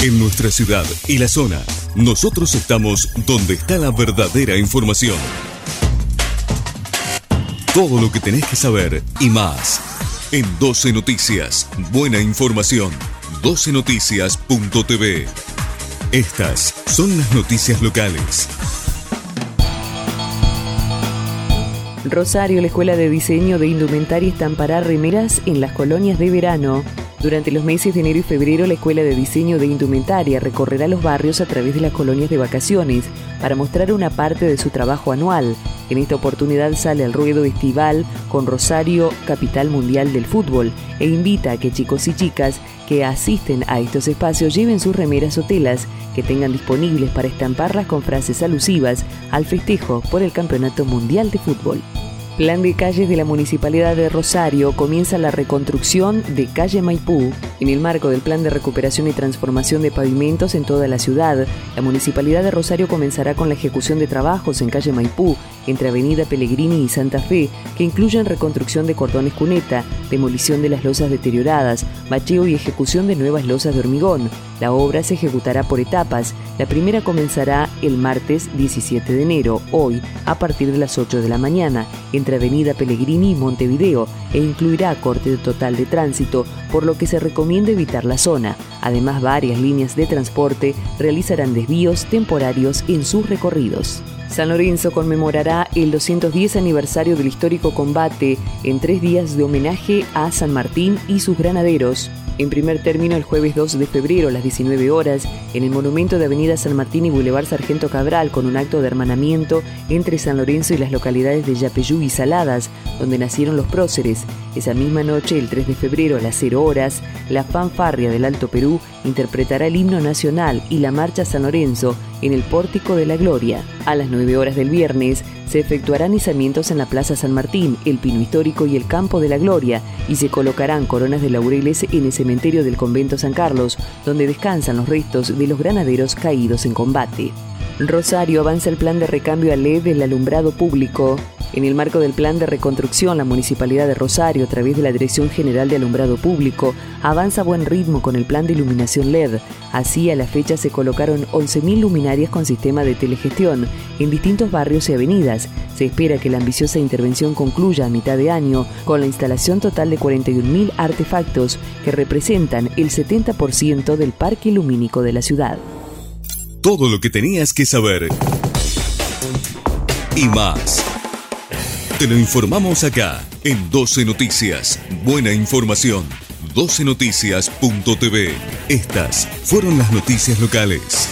En nuestra ciudad y la zona, nosotros estamos donde está la verdadera información. Todo lo que tenés que saber y más. En 12 Noticias, buena información. 12noticias.tv. Estas son las noticias locales. Rosario, la Escuela de Diseño de Indumentaria estampará remeras en las colonias de verano. Durante los meses de enero y febrero, la Escuela de Diseño de Indumentaria recorrerá los barrios a través de las colonias de vacaciones para mostrar una parte de su trabajo anual. En esta oportunidad sale al ruedo estival con Rosario, capital mundial del fútbol, e invita a que chicos y chicas que asisten a estos espacios lleven sus remeras o telas que tengan disponibles para estamparlas con frases alusivas al festejo por el Campeonato Mundial de Fútbol. Plan de calles de la Municipalidad de Rosario comienza la reconstrucción de calle Maipú. En el marco del Plan de Recuperación y Transformación de Pavimentos en toda la ciudad, la Municipalidad de Rosario comenzará con la ejecución de trabajos en calle Maipú, entre Avenida Pellegrini y Santa Fe, que incluyen reconstrucción de cordones cuneta, demolición de las losas deterioradas, bacheo y ejecución de nuevas losas de hormigón. La obra se ejecutará por etapas. La primera comenzará el martes 17 de enero, hoy, a partir de las 8 de la mañana, entre Avenida Pellegrini y Montevideo, e incluirá corte total de tránsito, por lo que se recomienda evitar la zona. Además, varias líneas de transporte realizarán desvíos temporarios en sus recorridos. San Lorenzo conmemorará el 210 aniversario del histórico combate en tres días de homenaje a San Martín y sus granaderos. En primer término, el jueves 2 de febrero a las 19 horas, en el monumento de Avenida San Martín y Boulevard Sargento Cabral, con un acto de hermanamiento entre San Lorenzo y las localidades de Yapeyú y Saladas, donde nacieron los próceres. Esa misma noche, el 3 de febrero a las 0 horas, la fanfarria del Alto Perú interpretará el himno nacional y la marcha San Lorenzo en el Pórtico de la Gloria. A las 9 horas del viernes se efectuarán izamientos en la Plaza San Martín, el Pino Histórico y el Campo de la Gloria y se colocarán coronas de laureles en el cementerio del Convento San Carlos, donde descansan los restos de los granaderos caídos en combate. Rosario avanza el plan de recambio a LED del alumbrado público. En el marco del plan de reconstrucción, la Municipalidad de Rosario, a través de la Dirección General de Alumbrado Público, avanza a buen ritmo con el plan de iluminación LED. Así, a la fecha se colocaron 11.000 luminarias con sistema de telegestión en distintos barrios y avenidas. Se espera que la ambiciosa intervención concluya a mitad de año con la instalación total de 41.000 artefactos que representan el 70% del parque lumínico de la ciudad. Todo lo que tenías que saber y más. Te lo informamos acá en 12 Noticias. Buena información. 12noticias.tv. Estas fueron las noticias locales.